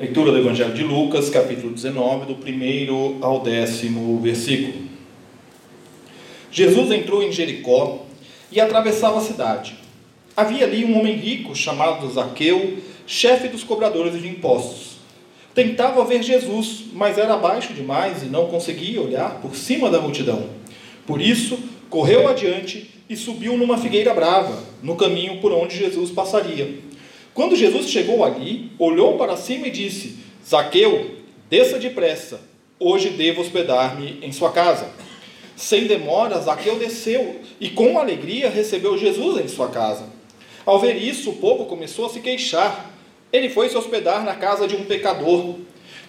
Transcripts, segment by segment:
Leitura do Evangelho de Lucas, capítulo 19, do primeiro ao décimo versículo. Jesus entrou em Jericó e atravessava a cidade. Havia ali um homem rico chamado Zaqueu, chefe dos cobradores de impostos. Tentava ver Jesus, mas era baixo demais e não conseguia olhar por cima da multidão. Por isso, correu adiante e subiu numa figueira brava, no caminho por onde Jesus passaria. Quando Jesus chegou ali, olhou para cima e disse: Zaqueu, desça depressa, hoje devo hospedar-me em sua casa. Sem demora, Zaqueu desceu e com alegria recebeu Jesus em sua casa. Ao ver isso, o povo começou a se queixar. Ele foi se hospedar na casa de um pecador.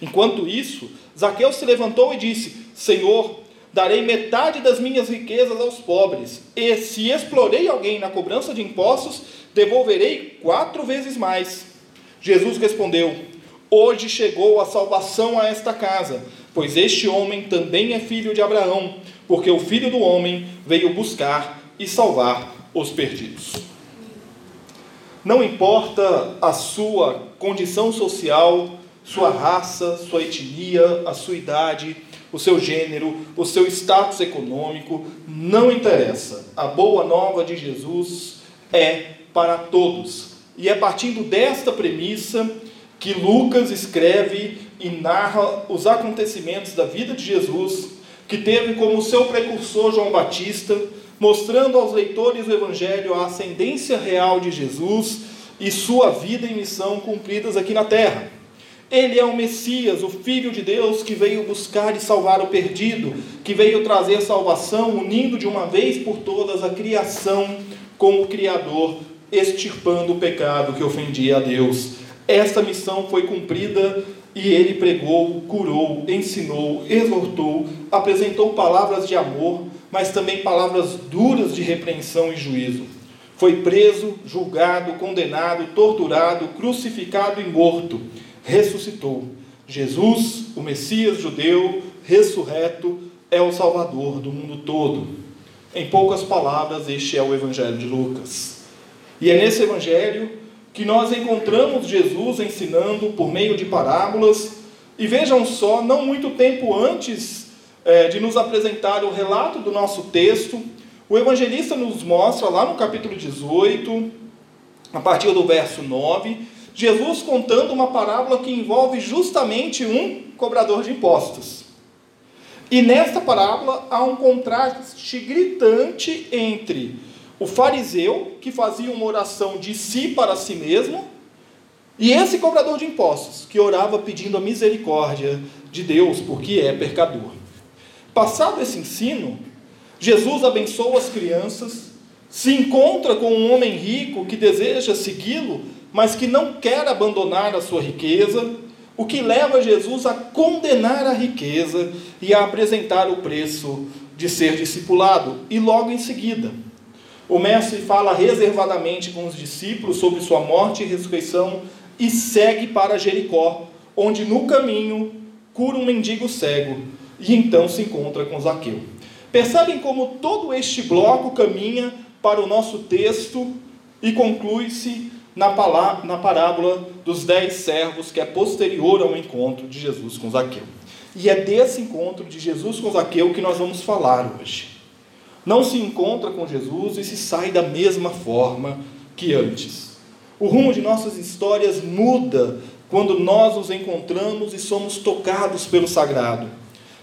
Enquanto isso, Zaqueu se levantou e disse: Senhor, darei metade das minhas riquezas aos pobres, e se explorei alguém na cobrança de impostos, devolverei quatro vezes mais. Jesus respondeu: Hoje chegou a salvação a esta casa, pois este homem também é filho de Abraão, porque o filho do homem veio buscar e salvar os perdidos. Não importa a sua condição social, sua raça, sua etnia, a sua idade, o seu gênero, o seu status econômico, não interessa. A boa nova de Jesus é para todos. E é partindo desta premissa que Lucas escreve e narra os acontecimentos da vida de Jesus, que teve como seu precursor João Batista, mostrando aos leitores do Evangelho a ascendência real de Jesus e sua vida e missão cumpridas aqui na terra. Ele é o Messias, o Filho de Deus que veio buscar e salvar o perdido, que veio trazer salvação, unindo de uma vez por todas a criação com o Criador extirpando o pecado que ofendia a Deus. Esta missão foi cumprida e ele pregou, curou, ensinou, exortou, apresentou palavras de amor, mas também palavras duras de repreensão e juízo. Foi preso, julgado, condenado, torturado, crucificado e morto. Ressuscitou. Jesus, o Messias judeu, ressurreto, é o Salvador do mundo todo. Em poucas palavras, este é o Evangelho de Lucas. E é nesse evangelho que nós encontramos Jesus ensinando por meio de parábolas. E vejam só, não muito tempo antes é, de nos apresentar o relato do nosso texto, o evangelista nos mostra lá no capítulo 18, a partir do verso 9, Jesus contando uma parábola que envolve justamente um cobrador de impostos. E nesta parábola há um contraste gritante entre o fariseu, que fazia uma oração de si para si mesmo, e esse cobrador de impostos, que orava pedindo a misericórdia de Deus, porque é pecador. Passado esse ensino, Jesus abençoa as crianças, se encontra com um homem rico que deseja segui-lo, mas que não quer abandonar a sua riqueza, o que leva Jesus a condenar a riqueza e a apresentar o preço de ser discipulado. E logo em seguida, o mestre fala reservadamente com os discípulos sobre sua morte e ressurreição e segue para Jericó, onde no caminho cura um mendigo cego e então se encontra com Zaqueu. Percebem como todo este bloco caminha para o nosso texto e conclui-se na, parábola dos dez servos, que é posterior ao encontro de Jesus com Zaqueu. E é desse encontro de Jesus com Zaqueu que nós vamos falar hoje não se encontra com Jesus e se sai da mesma forma que antes. O rumo de nossas histórias muda quando nós nos encontramos e somos tocados pelo sagrado.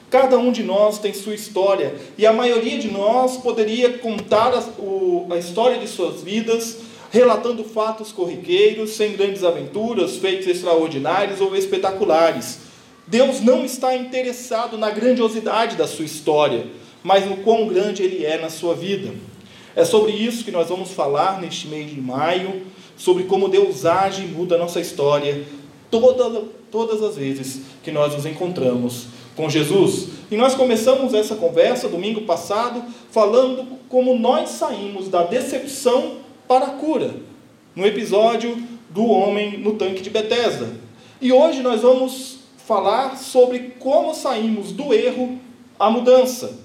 Cada um de nós tem sua história e a maioria de nós poderia contar a, o, a história de suas vidas relatando fatos corriqueiros, sem grandes aventuras, feitos extraordinários ou espetaculares. Deus não está interessado na grandiosidade da sua história mas no quão grande ele é na sua vida. É sobre isso que nós vamos falar neste mês de maio, sobre como Deus age e muda a nossa história toda, todas as vezes que nós nos encontramos com Jesus. E nós começamos essa conversa domingo passado falando como nós saímos da decepção para a cura, no episódio do homem no tanque de Betesda. E hoje nós vamos falar sobre como saímos do erro à mudança.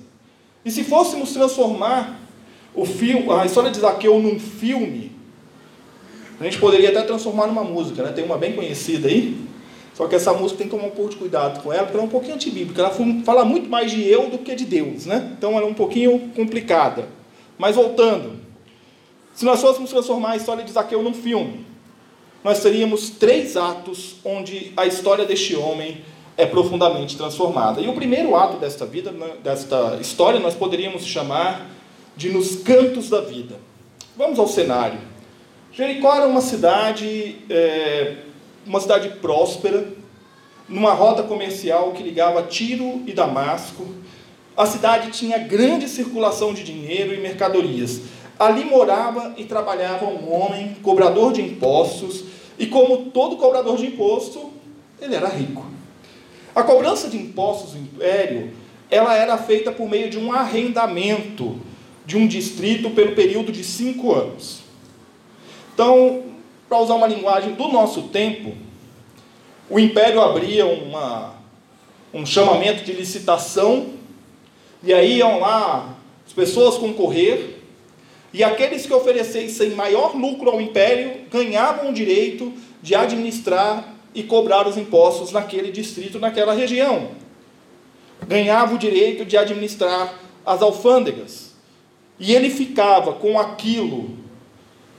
E se fôssemos transformar o filme, a história de Zaqueu num filme, a gente poderia até transformar numa música, né? Tem uma bem conhecida aí. Só que essa música tem que tomar um pouco de cuidado com ela, porque ela é um pouquinho antibíblica. Ela fala muito mais de eu do que de Deus, né? Então ela é um pouquinho complicada. Mas voltando, se nós fôssemos transformar a história de Zaqueu num filme, nós teríamos três atos onde a história deste homem é profundamente transformada. E o primeiro ato desta vida, né, desta história, nós poderíamos chamar de nos cantos da vida. Vamos ao cenário. Jericó era uma cidade, é, uma cidade próspera, numa rota comercial que ligava Tiro e Damasco. A cidade tinha grande circulação de dinheiro e mercadorias. Ali morava e trabalhava um homem, cobrador de impostos, e como todo cobrador de imposto, ele era rico. A cobrança de impostos do império, ela era feita por meio de um arrendamento de um distrito pelo período de cinco anos. Então, para usar uma linguagem do nosso tempo, o império abria uma, um chamamento de licitação, e aí iam lá as pessoas concorrer, e aqueles que oferecessem maior lucro ao império ganhavam o direito de administrar e cobrar os impostos naquele distrito, naquela região. Ganhava o direito de administrar as alfândegas. E ele ficava com aquilo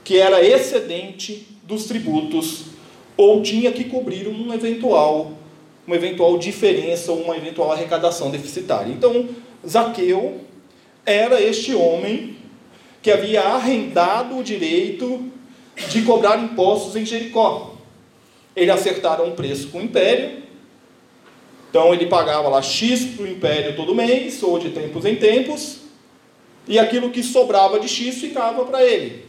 que era excedente dos tributos ou tinha que cobrir um eventual uma eventual diferença ou uma eventual arrecadação deficitária. Então, Zaqueu era este homem que havia arrendado o direito de cobrar impostos em Jericó. Ele acertara um preço com o império, então ele pagava lá X para o império todo mês, ou de tempos em tempos, e aquilo que sobrava de X ficava para ele.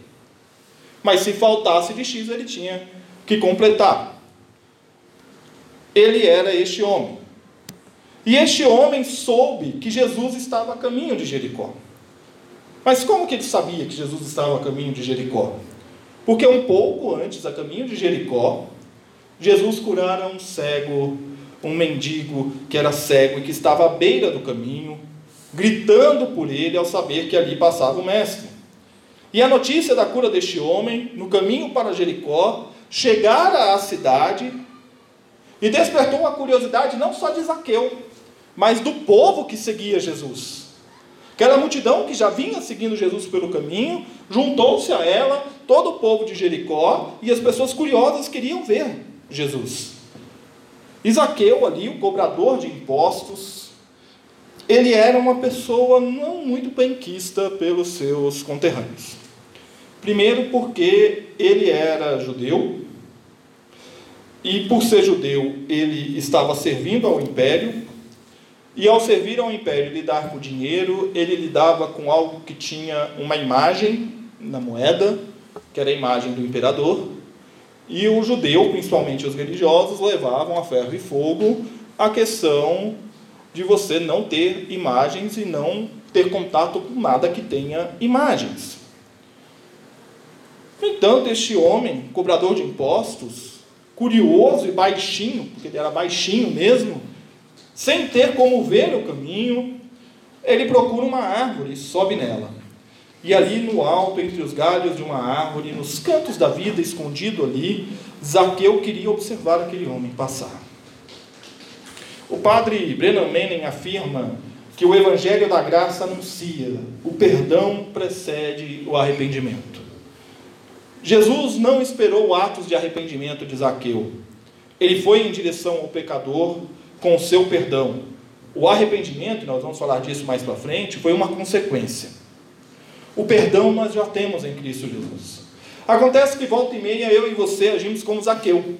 Mas se faltasse de X, ele tinha que completar. Ele era este homem. E este homem soube que Jesus estava a caminho de Jericó. Mas como que ele sabia que Jesus estava a caminho de Jericó? Porque um pouco antes, a caminho de Jericó, Jesus curara um cego, um mendigo que era cego e que estava à beira do caminho, gritando por ele ao saber que ali passava o Mestre. E a notícia da cura deste homem, no caminho para Jericó, chegara à cidade e despertou a curiosidade não só de Zaqueu, mas do povo que seguia Jesus. Aquela multidão que já vinha seguindo Jesus pelo caminho, juntou-se a ela todo o povo de Jericó e as pessoas curiosas queriam ver Jesus. Isaqueu ali, o cobrador de impostos, ele era uma pessoa não muito benquista pelos seus conterrâneos. Primeiro, porque ele era judeu, e por ser judeu, ele estava servindo ao império, e ao servir ao império e lidar com dinheiro, ele lidava com algo que tinha uma imagem na moeda, que era a imagem do imperador, e o judeu, principalmente os religiosos, levavam a ferro e fogo a questão de você não ter imagens e não ter contato com nada que tenha imagens. No entanto, este homem, cobrador de impostos, curioso e baixinho, porque ele era baixinho mesmo, sem ter como ver o caminho, ele procura uma árvore e sobe nela. E ali no alto, entre os galhos de uma árvore, nos cantos da vida, escondido ali, Zaqueu queria observar aquele homem passar. O padre Brennan Manning afirma que o Evangelho da Graça anuncia o perdão precede o arrependimento. Jesus não esperou atos de arrependimento de Zaqueu. Ele foi em direção ao pecador com o seu perdão. O arrependimento, nós vamos falar disso mais para frente, foi uma consequência. O perdão nós já temos em Cristo Jesus. Acontece que volta e meia eu e você agimos como Zaqueu.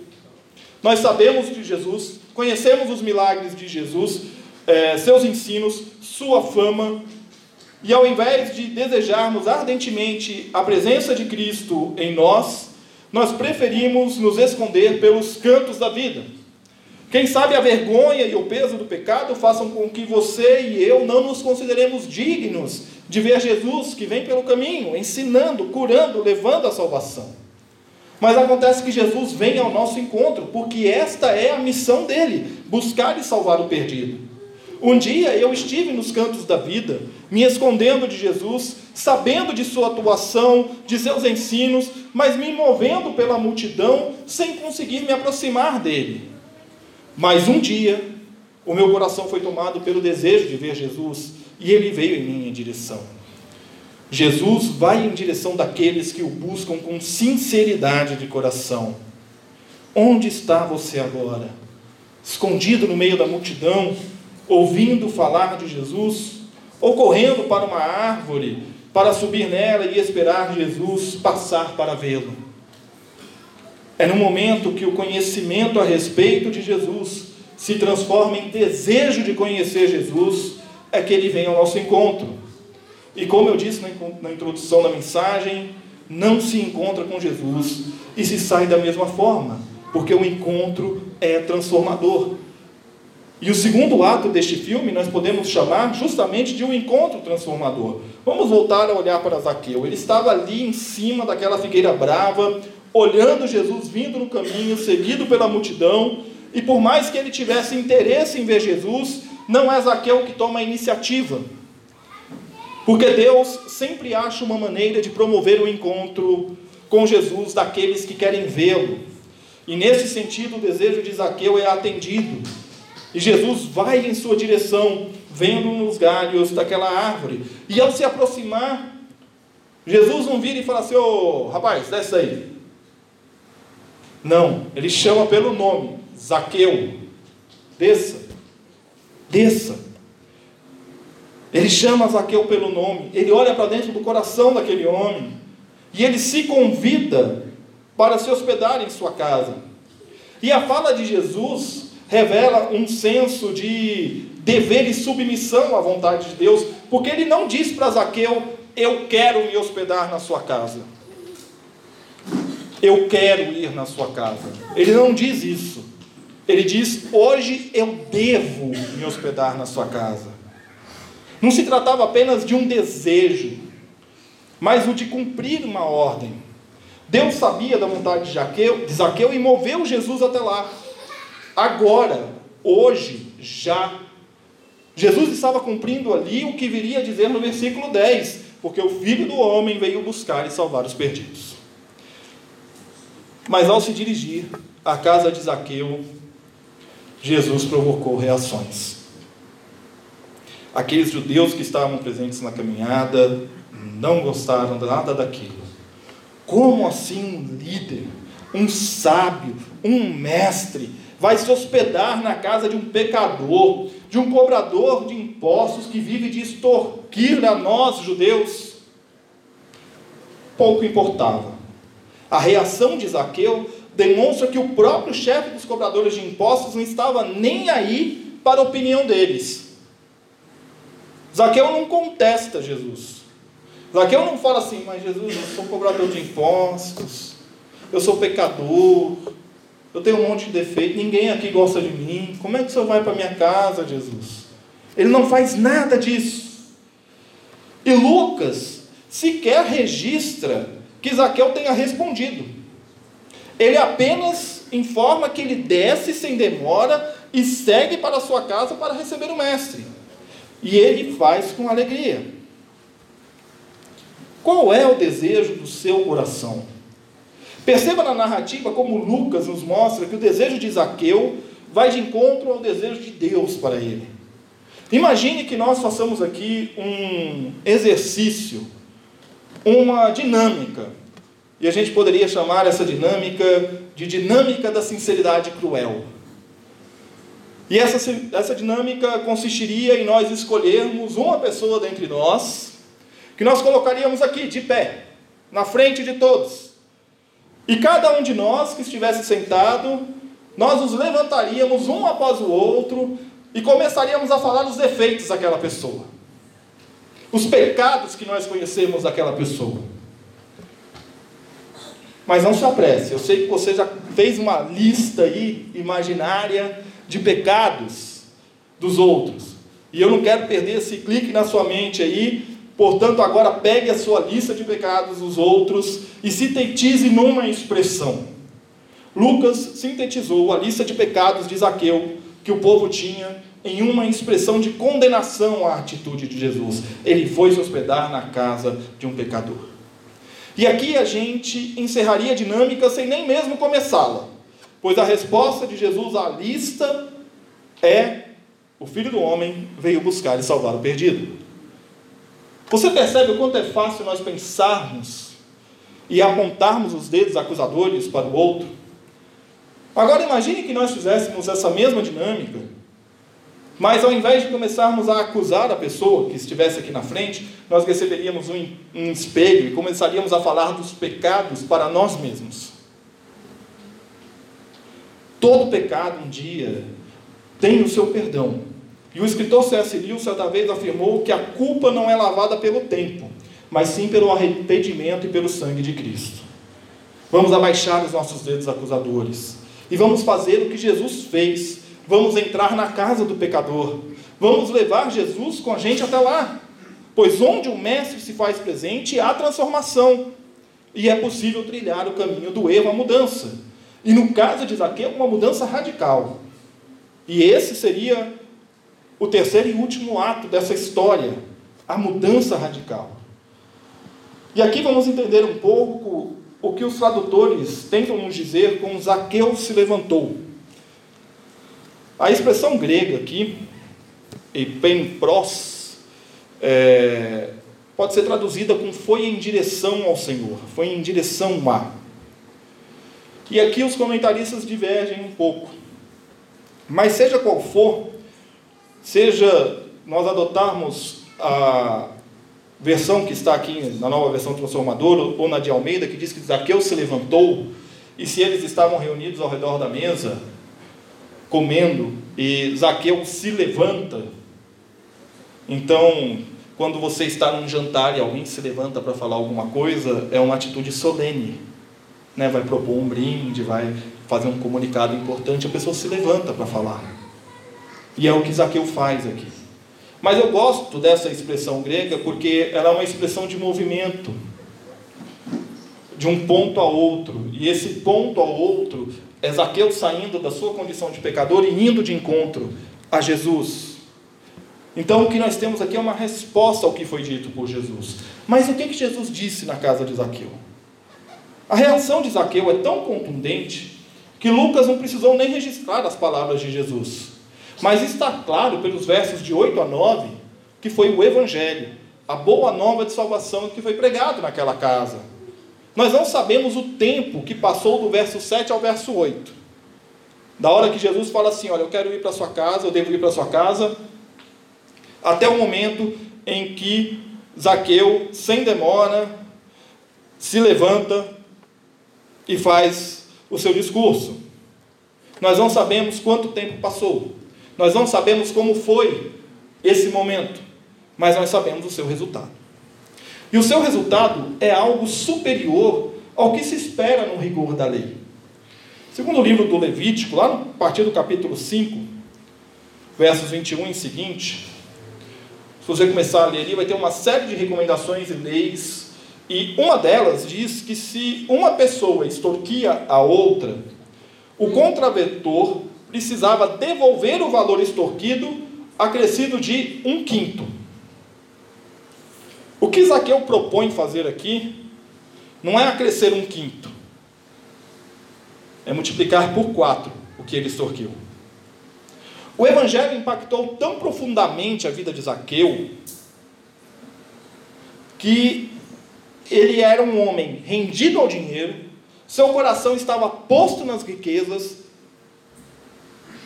Nós sabemos de Jesus, conhecemos os milagres de Jesus, eh, seus ensinos, sua fama, e ao invés de desejarmos ardentemente a presença de Cristo em nós, nós preferimos nos esconder pelos cantos da vida. Quem sabe a vergonha e o peso do pecado façam com que você e eu não nos consideremos dignos de ver Jesus que vem pelo caminho, ensinando, curando, levando a salvação. Mas acontece que Jesus vem ao nosso encontro, porque esta é a missão dele: buscar e salvar o perdido. Um dia eu estive nos cantos da vida, me escondendo de Jesus, sabendo de sua atuação, de seus ensinos, mas me movendo pela multidão sem conseguir me aproximar dele. Mas um dia, o meu coração foi tomado pelo desejo de ver Jesus e ele veio em minha direção. Jesus vai em direção daqueles que o buscam com sinceridade de coração. Onde está você agora? Escondido no meio da multidão, ouvindo falar de Jesus, ou correndo para uma árvore para subir nela e esperar Jesus passar para vê-lo? É no momento que o conhecimento a respeito de Jesus se transforma em desejo de conhecer Jesus, é que ele vem ao nosso encontro. E como eu disse na introdução da mensagem, não se encontra com Jesus e se sai da mesma forma, porque o encontro é transformador. E o segundo ato deste filme nós podemos chamar justamente de um encontro transformador. Vamos voltar a olhar para Zaqueu. Ele estava ali em cima daquela figueira brava, olhando Jesus vindo no caminho, seguido pela multidão, e por mais que ele tivesse interesse em ver Jesus, não é Zaqueu que toma a iniciativa. Porque Deus sempre acha uma maneira de promover o encontro com Jesus daqueles que querem vê-lo. E nesse sentido, o desejo de Zaqueu é atendido. E Jesus vai em sua direção, vendo nos galhos daquela árvore. E ao se aproximar, Jesus não vira e fala assim: Ô oh, rapaz, desce aí. Não, ele chama pelo nome: Zaqueu, desça, desça. Ele chama Zaqueu pelo nome, ele olha para dentro do coração daquele homem e ele se convida para se hospedar em sua casa. E a fala de Jesus revela um senso de dever e submissão à vontade de Deus, porque ele não diz para Zaqueu: Eu quero me hospedar na sua casa. Eu quero ir na sua casa. Ele não diz isso. Ele diz: Hoje eu devo me hospedar na sua casa. Não se tratava apenas de um desejo, mas o de cumprir uma ordem. Deus sabia da vontade de, Jaqueu, de Zaqueu e moveu Jesus até lá. Agora, hoje, já. Jesus estava cumprindo ali o que viria a dizer no versículo 10: Porque o filho do homem veio buscar e salvar os perdidos. Mas ao se dirigir à casa de Zaqueu, Jesus provocou reações. Aqueles judeus que estavam presentes na caminhada não gostaram nada daquilo. Como assim um líder, um sábio, um mestre, vai se hospedar na casa de um pecador, de um cobrador de impostos que vive de extorquir a nós, judeus? Pouco importava. A reação de Zaqueu demonstra que o próprio chefe dos cobradores de impostos não estava nem aí para a opinião deles. Zaqueu não contesta Jesus. Zaqueu não fala assim, mas Jesus, eu sou cobrador de impostos, eu sou pecador, eu tenho um monte de defeito, ninguém aqui gosta de mim. Como é que o senhor vai para minha casa, Jesus? Ele não faz nada disso. E Lucas sequer registra que Zaqueu tenha respondido. Ele apenas informa que ele desce sem demora e segue para sua casa para receber o mestre. E ele faz com alegria. Qual é o desejo do seu coração? Perceba na narrativa como Lucas nos mostra que o desejo de Zaqueu vai de encontro ao desejo de Deus para ele. Imagine que nós façamos aqui um exercício, uma dinâmica, e a gente poderia chamar essa dinâmica de dinâmica da sinceridade cruel. E essa, essa dinâmica consistiria em nós escolhermos uma pessoa dentre nós, que nós colocaríamos aqui, de pé, na frente de todos. E cada um de nós que estivesse sentado, nós nos levantaríamos um após o outro e começaríamos a falar os defeitos daquela pessoa, os pecados que nós conhecemos daquela pessoa. Mas não se apresse, eu sei que você já fez uma lista aí imaginária de pecados dos outros. E eu não quero perder esse clique na sua mente aí. Portanto, agora pegue a sua lista de pecados dos outros e sintetize numa expressão. Lucas sintetizou a lista de pecados de Zaqueu que o povo tinha em uma expressão de condenação à atitude de Jesus. Ele foi se hospedar na casa de um pecador. E aqui a gente encerraria a dinâmica sem nem mesmo começá-la, pois a resposta de Jesus à lista é: o filho do homem veio buscar e salvar o perdido. Você percebe o quanto é fácil nós pensarmos e apontarmos os dedos acusadores para o outro? Agora imagine que nós fizéssemos essa mesma dinâmica, mas ao invés de começarmos a acusar a pessoa que estivesse aqui na frente, nós receberíamos um, um espelho e começaríamos a falar dos pecados para nós mesmos. Todo pecado um dia tem o seu perdão. E o escritor C.S. Lewis certa vez afirmou que a culpa não é lavada pelo tempo, mas sim pelo arrependimento e pelo sangue de Cristo. Vamos abaixar os nossos dedos acusadores e vamos fazer o que Jesus fez. Vamos entrar na casa do pecador. Vamos levar Jesus com a gente até lá. Pois onde o Mestre se faz presente, há transformação. E é possível trilhar o caminho do erro à mudança. E no caso de Zaqueu, uma mudança radical. E esse seria o terceiro e último ato dessa história, a mudança radical. E aqui vamos entender um pouco o que os tradutores tentam nos dizer com Zaqueu se levantou. A expressão grega aqui, epempros, é, pode ser traduzida com foi em direção ao Senhor, foi em direção a. E aqui os comentaristas divergem um pouco. Mas seja qual for, seja nós adotarmos a versão que está aqui na nova versão transformadora, ou na de Almeida, que diz que Zaqueu se levantou, e se eles estavam reunidos ao redor da mesa, comendo, e Zaqueu se levanta, então, quando você está num jantar e alguém se levanta para falar alguma coisa, é uma atitude solene. Né? Vai propor um brinde, vai fazer um comunicado importante, a pessoa se levanta para falar. E é o que Zaqueu faz aqui. Mas eu gosto dessa expressão grega porque ela é uma expressão de movimento, de um ponto a outro. E esse ponto a outro é Zaqueu saindo da sua condição de pecador e indo de encontro a Jesus. Então o que nós temos aqui é uma resposta ao que foi dito por Jesus. Mas o que, que Jesus disse na casa de Zaqueu? A reação de Zaqueu é tão contundente que Lucas não precisou nem registrar as palavras de Jesus. Mas está claro pelos versos de 8 a 9 que foi o Evangelho, a boa nova de salvação que foi pregado naquela casa. Nós não sabemos o tempo que passou do verso 7 ao verso 8. Da hora que Jesus fala assim: Olha, eu quero ir para sua casa, eu devo ir para sua casa, até o momento em que Zaqueu, sem demora, se levanta e faz o seu discurso. Nós não sabemos quanto tempo passou. Nós não sabemos como foi esse momento, mas nós sabemos o seu resultado. E o seu resultado é algo superior ao que se espera no rigor da lei. Segundo o livro do Levítico, lá no partir do capítulo 5, versos 21 em seguinte, se você começar a ler ali, vai ter uma série de recomendações e leis, e uma delas diz que se uma pessoa extorquia a outra, o contraventor precisava devolver o valor extorquido, acrescido de um quinto. O que Zaqueu propõe fazer aqui não é acrescer um quinto, é multiplicar por quatro o que ele extorquiu. O Evangelho impactou tão profundamente a vida de Zaqueu que ele era um homem rendido ao dinheiro, seu coração estava posto nas riquezas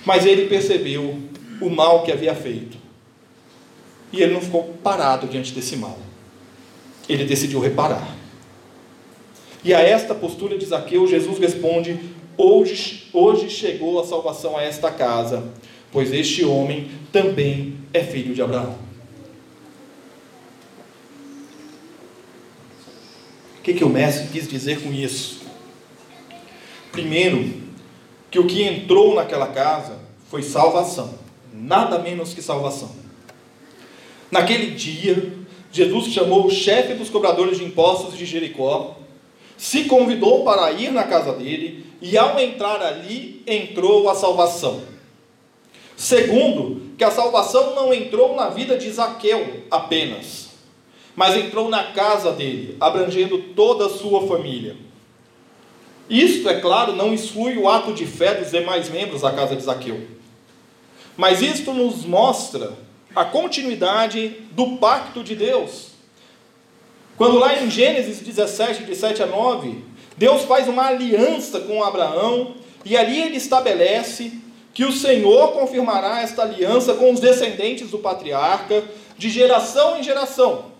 mas ele percebeu o mal que havia feito. E ele não ficou parado diante desse mal. Ele decidiu reparar. E a esta postura de Zaqueu, Jesus responde: Hoje, hoje chegou a salvação a esta casa, pois este homem também é filho de Abraão. O que, que o mestre quis dizer com isso? Primeiro, que o que entrou naquela casa foi salvação, nada menos que salvação. Naquele dia, Jesus chamou o chefe dos cobradores de impostos de Jericó, se convidou para ir na casa dele, e ao entrar ali, entrou a salvação. Segundo, que a salvação não entrou na vida de Zaqueu apenas, mas entrou na casa dele, abrangendo toda a sua família. Isto, é claro, não exclui o ato de fé dos demais membros da casa de Zaqueu. Mas isto nos mostra a continuidade do pacto de Deus. Quando lá em Gênesis 17, de 7 a 9, Deus faz uma aliança com Abraão e ali ele estabelece que o Senhor confirmará esta aliança com os descendentes do patriarca de geração em geração.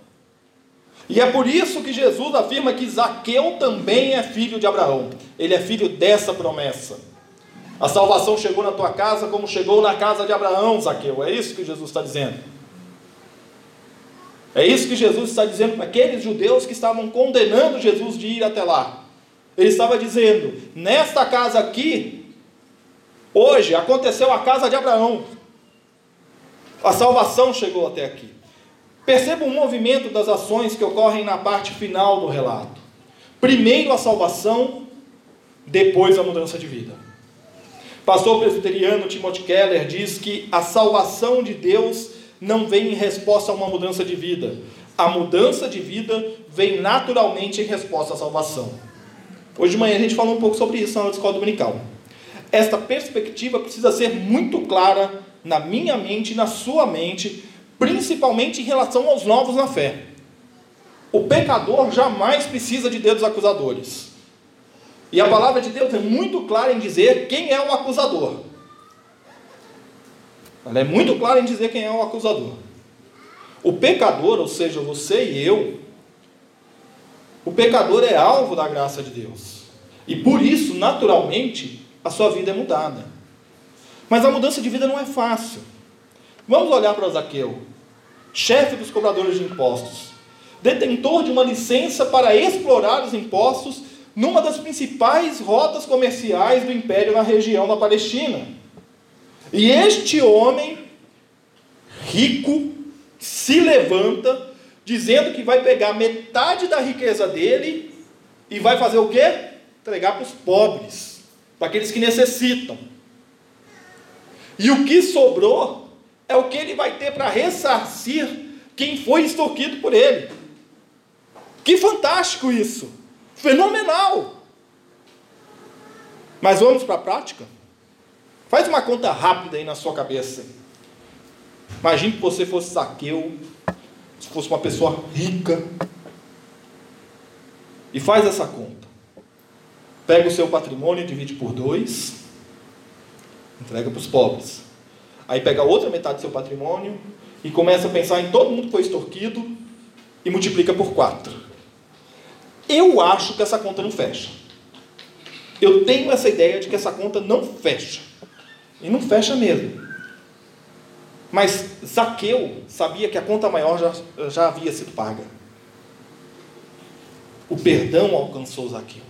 E é por isso que Jesus afirma que Zaqueu também é filho de Abraão. Ele é filho dessa promessa. A salvação chegou na tua casa como chegou na casa de Abraão, Zaqueu. É isso que Jesus está dizendo. É isso que Jesus está dizendo para aqueles judeus que estavam condenando Jesus de ir até lá. Ele estava dizendo: nesta casa aqui, hoje aconteceu a casa de Abraão. A salvação chegou até aqui. Perceba o movimento das ações que ocorrem na parte final do relato. Primeiro a salvação, depois a mudança de vida. Pastor presbiteriano Timothy Keller diz que a salvação de Deus não vem em resposta a uma mudança de vida. A mudança de vida vem naturalmente em resposta à salvação. Hoje de manhã a gente falou um pouco sobre isso na escola dominical. Esta perspectiva precisa ser muito clara na minha mente e na sua mente principalmente em relação aos novos na fé. O pecador jamais precisa de dedos acusadores. E a palavra de Deus é muito clara em dizer quem é o acusador. Ela é muito clara em dizer quem é o acusador. O pecador, ou seja, você e eu, o pecador é alvo da graça de Deus. E por isso, naturalmente, a sua vida é mudada. Mas a mudança de vida não é fácil. Vamos olhar para Zaqueu chefe dos cobradores de impostos, detentor de uma licença para explorar os impostos numa das principais rotas comerciais do império na região da Palestina. E este homem rico se levanta dizendo que vai pegar metade da riqueza dele e vai fazer o quê? Entregar para os pobres, para aqueles que necessitam. E o que sobrou é o que ele vai ter para ressarcir quem foi extorquido por ele. Que fantástico isso! Fenomenal! Mas vamos para a prática? Faz uma conta rápida aí na sua cabeça. Imagine que você fosse Zaqueu, se fosse uma pessoa rica. E faz essa conta. Pega o seu patrimônio, divide por dois, entrega para os pobres. Aí pega a outra metade do seu patrimônio e começa a pensar em todo mundo que foi extorquido e multiplica por quatro. Eu acho que essa conta não fecha. Eu tenho essa ideia de que essa conta não fecha. E não fecha mesmo. Mas Zaqueu sabia que a conta maior já, já havia sido paga. O perdão alcançou Zaqueu.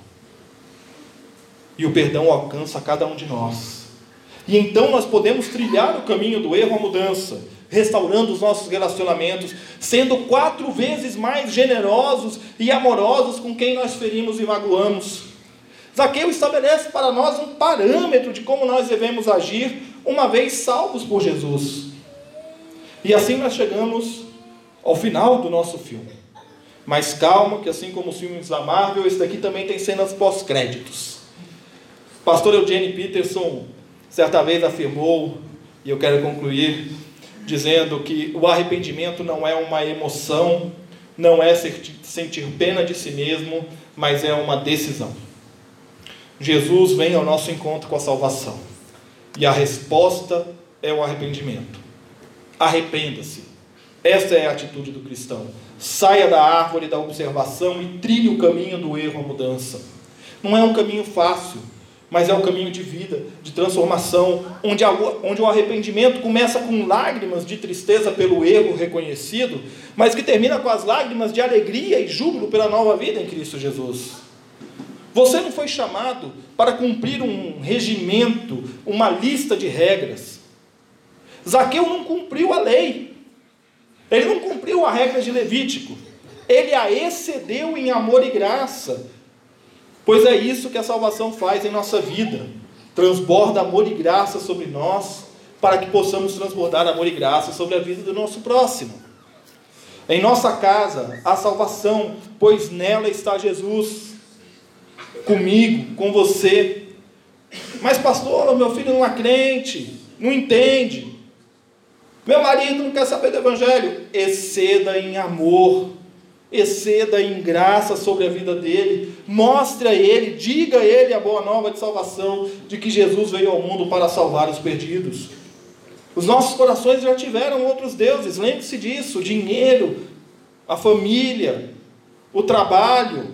E o perdão alcança cada um de nós. E então nós podemos trilhar o caminho do erro à mudança, restaurando os nossos relacionamentos, sendo quatro vezes mais generosos e amorosos com quem nós ferimos e magoamos. Zaqueu estabelece para nós um parâmetro de como nós devemos agir uma vez salvos por Jesus. E assim nós chegamos ao final do nosso filme. Mas calma, que assim como os filmes da Marvel, esse daqui também tem cenas pós-créditos. Pastor Eugene Peterson certa vez afirmou, e eu quero concluir dizendo que o arrependimento não é uma emoção, não é sentir pena de si mesmo, mas é uma decisão. Jesus vem ao nosso encontro com a salvação, e a resposta é o arrependimento. Arrependa-se. Essa é a atitude do cristão. Saia da árvore da observação e trilhe o caminho do erro à mudança. Não é um caminho fácil, mas é um caminho de vida, de transformação, onde, a, onde o arrependimento começa com lágrimas de tristeza pelo erro reconhecido, mas que termina com as lágrimas de alegria e júbilo pela nova vida em Cristo Jesus. Você não foi chamado para cumprir um regimento, uma lista de regras. Zaqueu não cumpriu a lei. Ele não cumpriu a regra de Levítico. Ele a excedeu em amor e graça. Pois é isso que a salvação faz em nossa vida. Transborda amor e graça sobre nós, para que possamos transbordar amor e graça sobre a vida do nosso próximo. Em nossa casa, a salvação, pois nela está Jesus, comigo, com você. Mas, pastor, meu filho não é crente, não entende. Meu marido não quer saber do Evangelho. Exceda em amor, exceda em graça sobre a vida dele. Mostre a ele, diga a ele a boa nova de salvação, de que Jesus veio ao mundo para salvar os perdidos. Os nossos corações já tiveram outros deuses, lembre-se disso: o dinheiro, a família, o trabalho.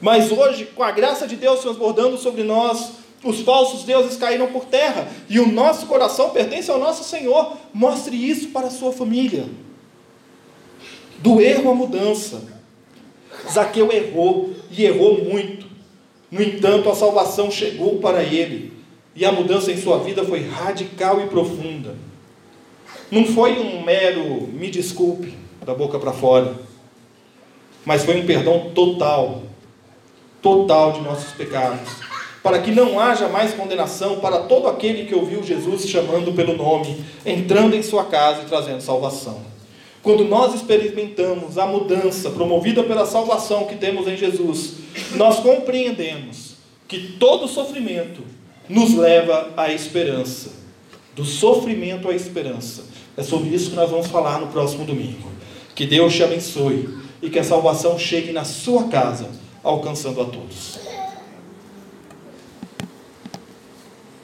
Mas hoje, com a graça de Deus transbordando sobre nós, os falsos deuses caíram por terra e o nosso coração pertence ao nosso Senhor. Mostre isso para a sua família. Do erro à mudança. Zaqueu errou e errou muito. No entanto, a salvação chegou para ele e a mudança em sua vida foi radical e profunda. Não foi um mero me desculpe da boca para fora, mas foi um perdão total, total de nossos pecados, para que não haja mais condenação para todo aquele que ouviu Jesus chamando pelo nome, entrando em sua casa e trazendo salvação. Quando nós experimentamos a mudança promovida pela salvação que temos em Jesus, nós compreendemos que todo sofrimento nos leva à esperança. Do sofrimento à esperança. É sobre isso que nós vamos falar no próximo domingo. Que Deus te abençoe e que a salvação chegue na sua casa, alcançando a todos.